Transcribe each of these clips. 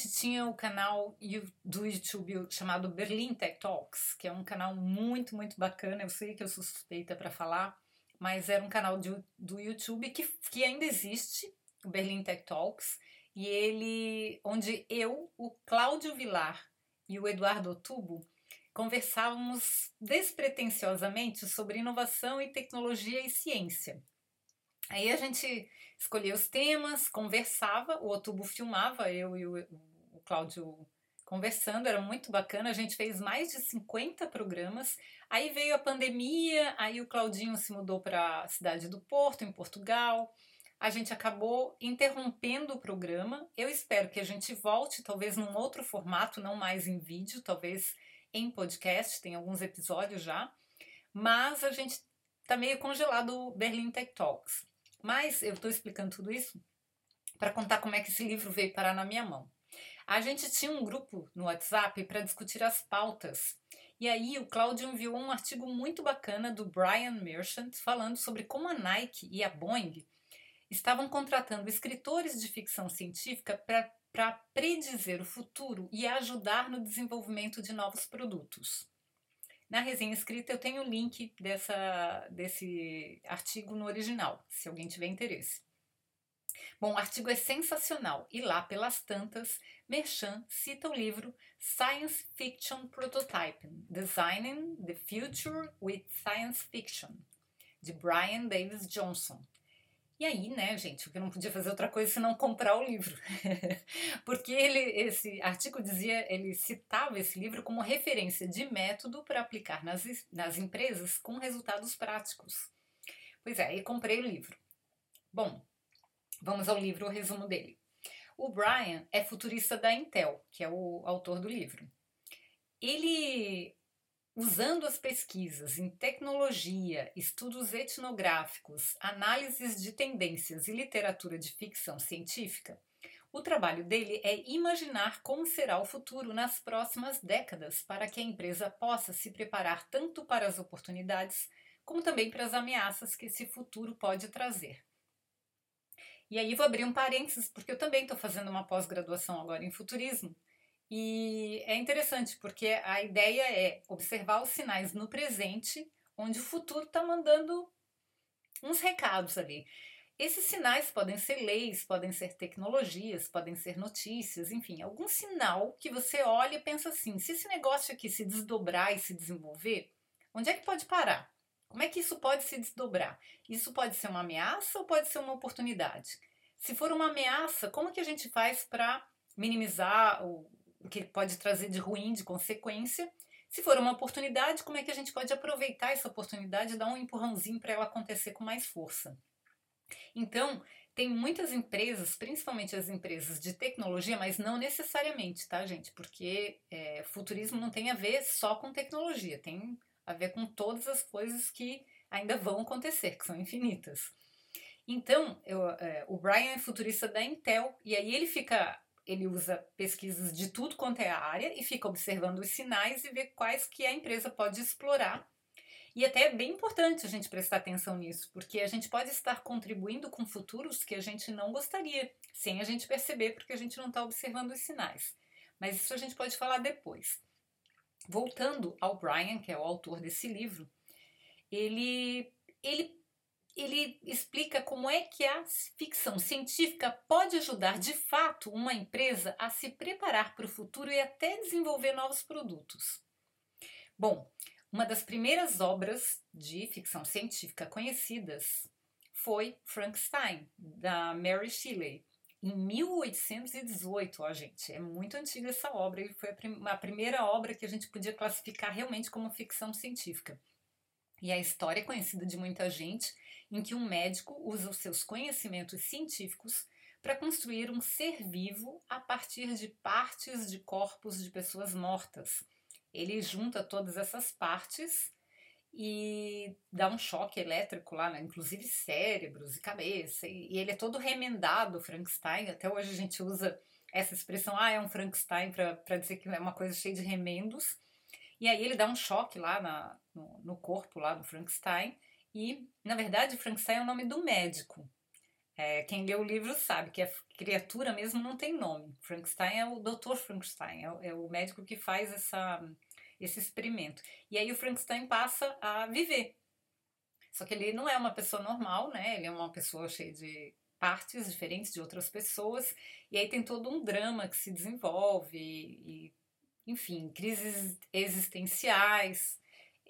Gente tinha o canal do YouTube chamado Berlin Tech Talks, que é um canal muito, muito bacana, eu sei que eu sou suspeita para falar, mas era um canal de, do YouTube que, que ainda existe, o Berlin Tech Talks, e ele, onde eu, o Cláudio Vilar e o Eduardo Otubo conversávamos despretensiosamente sobre inovação e tecnologia e ciência. Aí a gente escolhia os temas, conversava, o Otubo filmava, eu e o Cláudio conversando, era muito bacana. A gente fez mais de 50 programas. Aí veio a pandemia, aí o Claudinho se mudou para a cidade do Porto, em Portugal. A gente acabou interrompendo o programa. Eu espero que a gente volte, talvez num outro formato, não mais em vídeo, talvez em podcast, tem alguns episódios já. Mas a gente tá meio congelado o Berlin Tech Talks. Mas eu estou explicando tudo isso para contar como é que esse livro veio parar na minha mão. A gente tinha um grupo no WhatsApp para discutir as pautas. E aí o Claudio enviou um artigo muito bacana do Brian Merchant falando sobre como a Nike e a Boeing estavam contratando escritores de ficção científica para predizer o futuro e ajudar no desenvolvimento de novos produtos. Na resenha escrita eu tenho o link dessa, desse artigo no original, se alguém tiver interesse. Bom, o artigo é sensacional e lá pelas tantas, Merchan cita o livro Science Fiction Prototyping: Designing the Future with Science Fiction, de Brian Davis Johnson, e aí, né, gente, eu não podia fazer outra coisa senão comprar o livro. Porque ele, esse artigo dizia, ele citava esse livro como referência de método para aplicar nas, nas empresas com resultados práticos. Pois é, aí comprei o livro. Bom, vamos ao livro, o resumo dele. O Brian é futurista da Intel, que é o autor do livro. Ele Usando as pesquisas em tecnologia, estudos etnográficos, análises de tendências e literatura de ficção científica, o trabalho dele é imaginar como será o futuro nas próximas décadas para que a empresa possa se preparar tanto para as oportunidades como também para as ameaças que esse futuro pode trazer. E aí vou abrir um parênteses, porque eu também estou fazendo uma pós-graduação agora em futurismo. E é interessante porque a ideia é observar os sinais no presente, onde o futuro está mandando uns recados ali. Esses sinais podem ser leis, podem ser tecnologias, podem ser notícias, enfim, algum sinal que você olha e pensa assim: se esse negócio aqui se desdobrar e se desenvolver, onde é que pode parar? Como é que isso pode se desdobrar? Isso pode ser uma ameaça ou pode ser uma oportunidade? Se for uma ameaça, como que a gente faz para minimizar o, que pode trazer de ruim, de consequência. Se for uma oportunidade, como é que a gente pode aproveitar essa oportunidade e dar um empurrãozinho para ela acontecer com mais força? Então, tem muitas empresas, principalmente as empresas de tecnologia, mas não necessariamente, tá, gente? Porque é, futurismo não tem a ver só com tecnologia, tem a ver com todas as coisas que ainda vão acontecer, que são infinitas. Então, eu, é, o Brian é futurista da Intel, e aí ele fica ele usa pesquisas de tudo quanto é a área e fica observando os sinais e vê quais que a empresa pode explorar. E até é bem importante a gente prestar atenção nisso, porque a gente pode estar contribuindo com futuros que a gente não gostaria, sem a gente perceber, porque a gente não está observando os sinais. Mas isso a gente pode falar depois. Voltando ao Brian, que é o autor desse livro, ele, ele ele explica como é que a ficção científica pode ajudar de fato uma empresa a se preparar para o futuro e até desenvolver novos produtos. Bom, uma das primeiras obras de ficção científica conhecidas foi Frankenstein, da Mary Shelley, em 1818, ó gente, é muito antiga essa obra e foi a, prim a primeira obra que a gente podia classificar realmente como ficção científica. E a história é conhecida de muita gente em que um médico usa os seus conhecimentos científicos para construir um ser vivo a partir de partes de corpos de pessoas mortas. Ele junta todas essas partes e dá um choque elétrico lá, né? inclusive cérebros e cabeça, e, ele é todo remendado, Frankenstein. Até hoje a gente usa essa expressão, ah, é um Frankenstein, para dizer que é uma coisa cheia de remendos. E aí ele dá um choque lá na, no, no corpo lá do Frankenstein. E, na verdade, Frankenstein é o nome do médico. É, quem lê o livro sabe que a criatura mesmo não tem nome. Frankenstein é o Dr. Frankenstein, é, é o médico que faz essa, esse experimento. E aí o Frankenstein passa a viver. Só que ele não é uma pessoa normal, né? Ele é uma pessoa cheia de partes diferentes de outras pessoas. E aí tem todo um drama que se desenvolve, e, enfim, crises existenciais.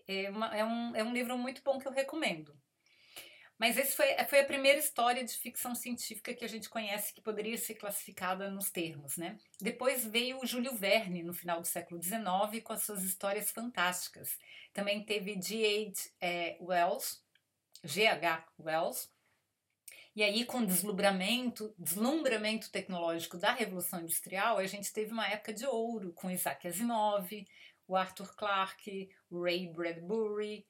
É, uma, é, um, é um livro muito bom que eu recomendo. Mas esse foi, foi a primeira história de ficção científica que a gente conhece que poderia ser classificada nos termos, né? Depois veio o Júlio Verne no final do século XIX com as suas histórias fantásticas. Também teve G.H. É, Wells, G.H. Wells, e aí, com o deslumbramento, deslumbramento tecnológico da Revolução Industrial, a gente teve uma época de ouro com Isaac Asimov, o Arthur Clarke, o Ray Bradbury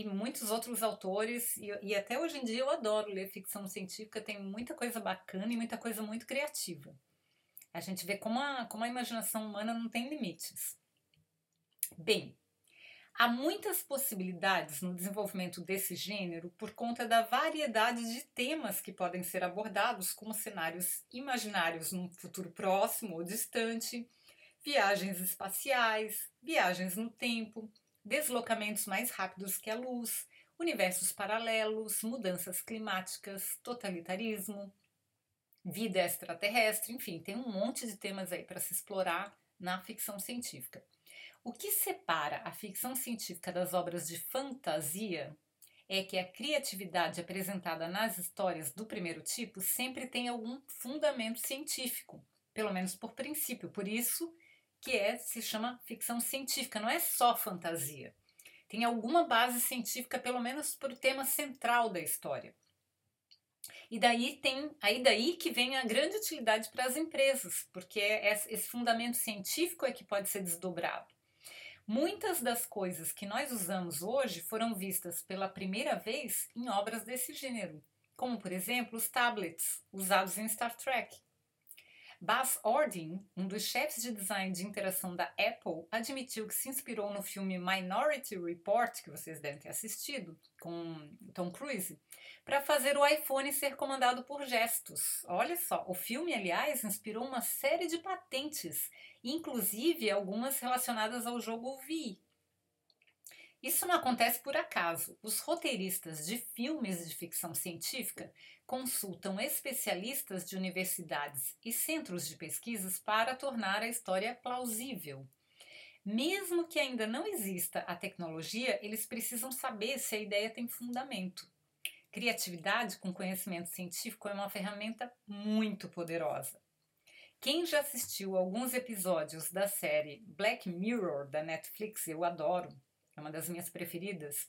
e muitos outros autores. E, e até hoje em dia eu adoro ler ficção científica, tem muita coisa bacana e muita coisa muito criativa. A gente vê como a, como a imaginação humana não tem limites. Bem, Há muitas possibilidades no desenvolvimento desse gênero por conta da variedade de temas que podem ser abordados, como cenários imaginários num futuro próximo ou distante, viagens espaciais, viagens no tempo, deslocamentos mais rápidos que a luz, universos paralelos, mudanças climáticas, totalitarismo, vida extraterrestre, enfim, tem um monte de temas aí para se explorar na ficção científica. O que separa a ficção científica das obras de fantasia é que a criatividade apresentada nas histórias do primeiro tipo sempre tem algum fundamento científico, pelo menos por princípio. Por isso que é, se chama ficção científica, não é só fantasia. Tem alguma base científica, pelo menos para o tema central da história. E daí tem, aí daí que vem a grande utilidade para as empresas, porque é esse fundamento científico é que pode ser desdobrado. Muitas das coisas que nós usamos hoje foram vistas pela primeira vez em obras desse gênero, como por exemplo os tablets usados em Star Trek. Buzz Ordin, um dos chefes de design de interação da Apple, admitiu que se inspirou no filme Minority Report, que vocês devem ter assistido, com Tom Cruise, para fazer o iPhone ser comandado por gestos. Olha só, o filme, aliás, inspirou uma série de patentes, inclusive algumas relacionadas ao jogo Wii, isso não acontece por acaso. Os roteiristas de filmes de ficção científica consultam especialistas de universidades e centros de pesquisas para tornar a história plausível. Mesmo que ainda não exista a tecnologia, eles precisam saber se a ideia tem fundamento. Criatividade com conhecimento científico é uma ferramenta muito poderosa. Quem já assistiu alguns episódios da série Black Mirror da Netflix, eu adoro, é uma das minhas preferidas,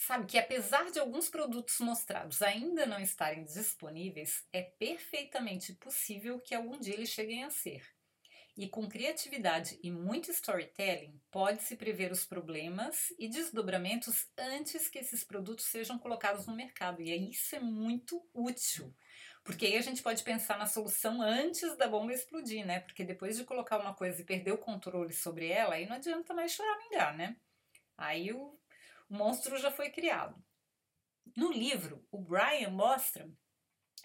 sabe que apesar de alguns produtos mostrados ainda não estarem disponíveis, é perfeitamente possível que algum dia eles cheguem a ser. E com criatividade e muito storytelling, pode-se prever os problemas e desdobramentos antes que esses produtos sejam colocados no mercado. E isso é muito útil. Porque aí a gente pode pensar na solução antes da bomba explodir, né? Porque depois de colocar uma coisa e perder o controle sobre ela, aí não adianta mais choramingar, né? Aí o, o monstro já foi criado. No livro, o Brian mostra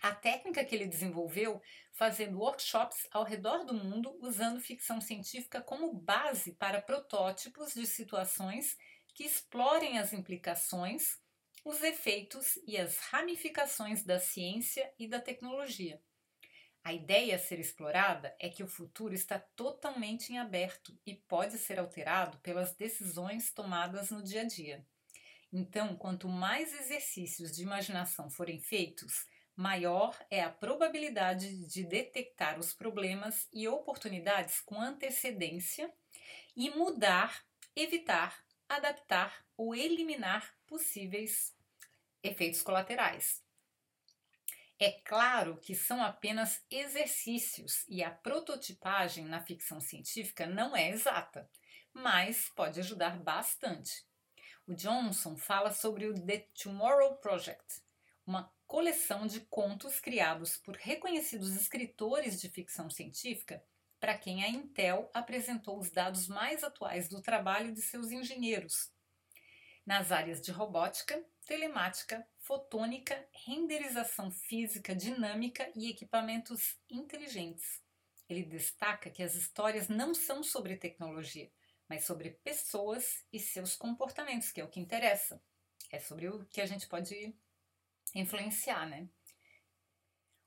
a técnica que ele desenvolveu fazendo workshops ao redor do mundo usando ficção científica como base para protótipos de situações que explorem as implicações os efeitos e as ramificações da ciência e da tecnologia. A ideia a ser explorada é que o futuro está totalmente em aberto e pode ser alterado pelas decisões tomadas no dia a dia. Então, quanto mais exercícios de imaginação forem feitos, maior é a probabilidade de detectar os problemas e oportunidades com antecedência e mudar, evitar, adaptar ou eliminar possíveis efeitos colaterais. É claro que são apenas exercícios e a prototipagem na ficção científica não é exata. mas pode ajudar bastante. O Johnson fala sobre o The Tomorrow Project, uma coleção de contos criados por reconhecidos escritores de ficção científica para quem a Intel apresentou os dados mais atuais do trabalho de seus engenheiros nas áreas de robótica, telemática, fotônica, renderização física dinâmica e equipamentos inteligentes. Ele destaca que as histórias não são sobre tecnologia, mas sobre pessoas e seus comportamentos, que é o que interessa. É sobre o que a gente pode influenciar, né?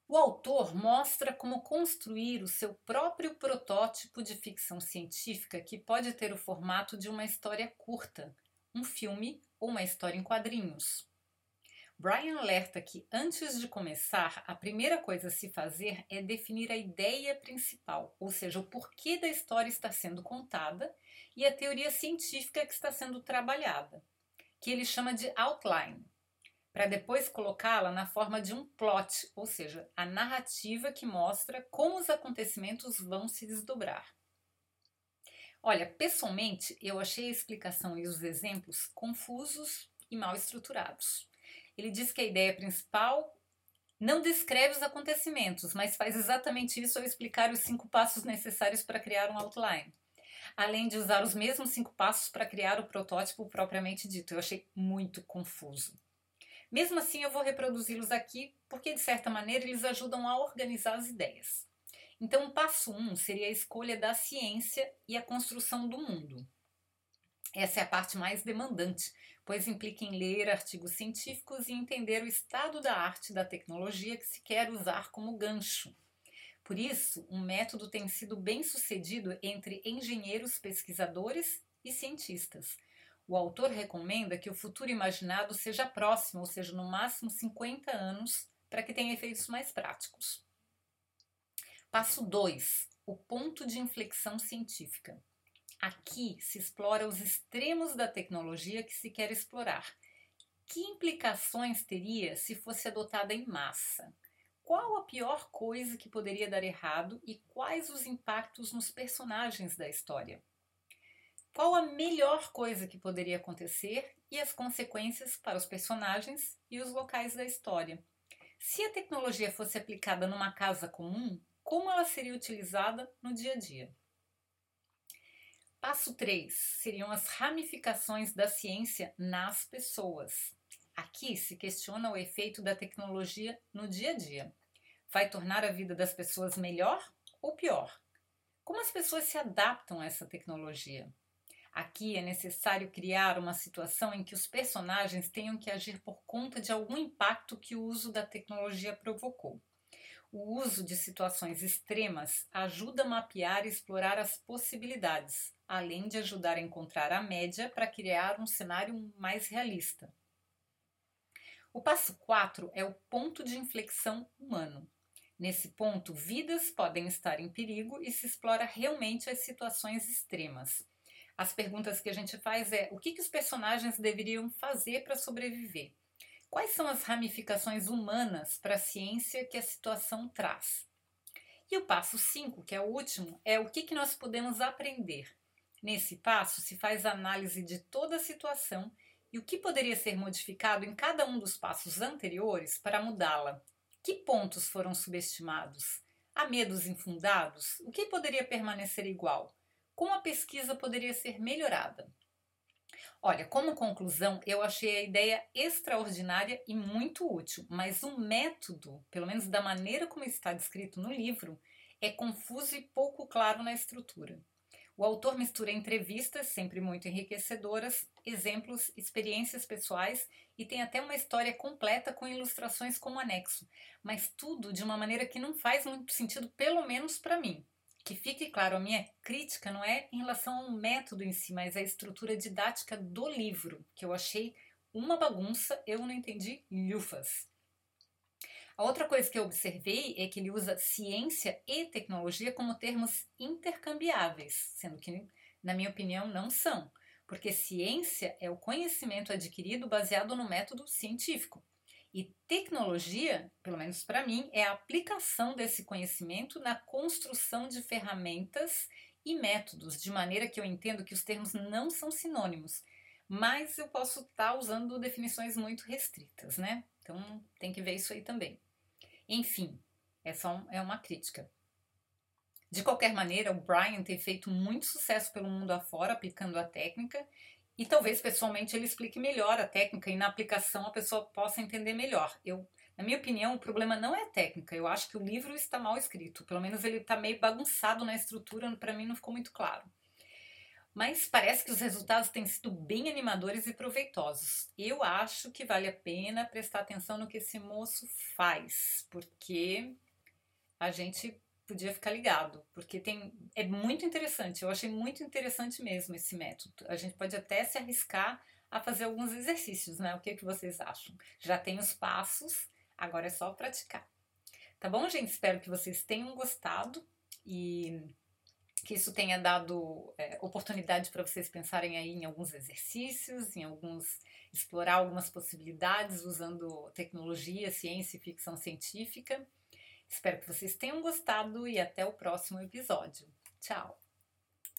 O autor mostra como construir o seu próprio protótipo de ficção científica que pode ter o formato de uma história curta, um filme ou uma história em quadrinhos. Brian alerta que antes de começar, a primeira coisa a se fazer é definir a ideia principal, ou seja, o porquê da história está sendo contada e a teoria científica que está sendo trabalhada, que ele chama de outline para depois colocá-la na forma de um plot, ou seja, a narrativa que mostra como os acontecimentos vão se desdobrar. Olha, pessoalmente, eu achei a explicação e os exemplos confusos e mal estruturados. Ele diz que a ideia principal não descreve os acontecimentos, mas faz exatamente isso ao explicar os cinco passos necessários para criar um outline. Além de usar os mesmos cinco passos para criar o protótipo propriamente dito. Eu achei muito confuso. Mesmo assim, eu vou reproduzi-los aqui porque, de certa maneira, eles ajudam a organizar as ideias. Então, o passo 1 um seria a escolha da ciência e a construção do mundo. Essa é a parte mais demandante, pois implica em ler artigos científicos e entender o estado da arte da tecnologia que se quer usar como gancho. Por isso, um método tem sido bem sucedido entre engenheiros, pesquisadores e cientistas o autor recomenda que o futuro imaginado seja próximo, ou seja, no máximo 50 anos, para que tenha efeitos mais práticos. Passo 2. O ponto de inflexão científica. Aqui se explora os extremos da tecnologia que se quer explorar. Que implicações teria se fosse adotada em massa? Qual a pior coisa que poderia dar errado e quais os impactos nos personagens da história? qual a melhor coisa que poderia acontecer e as consequências para os personagens e os locais da história. Se a tecnologia fosse aplicada numa casa comum, como ela seria utilizada no dia a dia? Passo 3 seriam as ramificações da ciência nas pessoas. Aqui se questiona o efeito da tecnologia no dia a dia. Vai tornar a vida das pessoas melhor ou pior? Como as pessoas se adaptam a essa tecnologia? Aqui é necessário criar uma situação em que os personagens tenham que agir por conta de algum impacto que o uso da tecnologia provocou. O uso de situações extremas ajuda a mapear e explorar as possibilidades, além de ajudar a encontrar a média para criar um cenário mais realista. O passo 4 é o ponto de inflexão humano. Nesse ponto, vidas podem estar em perigo e se explora realmente as situações extremas as perguntas que a gente faz é o que, que os personagens deveriam fazer para sobreviver? Quais são as ramificações humanas para a ciência que a situação traz? E o passo 5, que é o último, é o que, que nós podemos aprender. Nesse passo se faz análise de toda a situação e o que poderia ser modificado em cada um dos passos anteriores para mudá-la. Que pontos foram subestimados? Há medos infundados? O que poderia permanecer igual? Como a pesquisa poderia ser melhorada? Olha, como conclusão, eu achei a ideia extraordinária e muito útil, mas o método, pelo menos da maneira como está descrito no livro, é confuso e pouco claro na estrutura. O autor mistura entrevistas, sempre muito enriquecedoras, exemplos, experiências pessoais e tem até uma história completa com ilustrações como anexo, mas tudo de uma maneira que não faz muito sentido, pelo menos para mim. Que fique claro, a minha crítica não é em relação ao método em si, mas à estrutura didática do livro, que eu achei uma bagunça, eu não entendi lufas. A outra coisa que eu observei é que ele usa ciência e tecnologia como termos intercambiáveis, sendo que, na minha opinião, não são, porque ciência é o conhecimento adquirido baseado no método científico. E tecnologia, pelo menos para mim, é a aplicação desse conhecimento na construção de ferramentas e métodos, de maneira que eu entendo que os termos não são sinônimos, mas eu posso estar tá usando definições muito restritas, né? Então tem que ver isso aí também. Enfim, essa é uma crítica. De qualquer maneira, o Brian tem feito muito sucesso pelo mundo afora aplicando a técnica e talvez pessoalmente ele explique melhor a técnica e na aplicação a pessoa possa entender melhor. Eu, na minha opinião, o problema não é a técnica. Eu acho que o livro está mal escrito. Pelo menos ele está meio bagunçado na estrutura. Para mim não ficou muito claro. Mas parece que os resultados têm sido bem animadores e proveitosos. Eu acho que vale a pena prestar atenção no que esse moço faz, porque a gente podia ficar ligado, porque tem é muito interessante. Eu achei muito interessante mesmo esse método. A gente pode até se arriscar a fazer alguns exercícios, né? O que, que vocês acham? Já tem os passos, agora é só praticar. Tá bom, gente? Espero que vocês tenham gostado e que isso tenha dado é, oportunidade para vocês pensarem aí em alguns exercícios, em alguns explorar algumas possibilidades usando tecnologia, ciência e ficção científica. Espero que vocês tenham gostado e até o próximo episódio. Tchau!